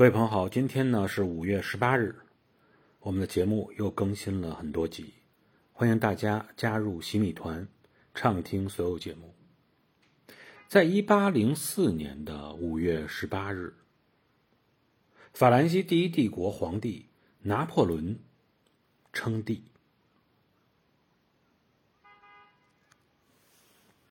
各位朋友好今天呢是五月十八日我们的节目又更新了很多集欢迎大家加入洗米团畅听所有节目。在一八零四年的五月十八日法兰西第一帝国皇帝拿破仑称帝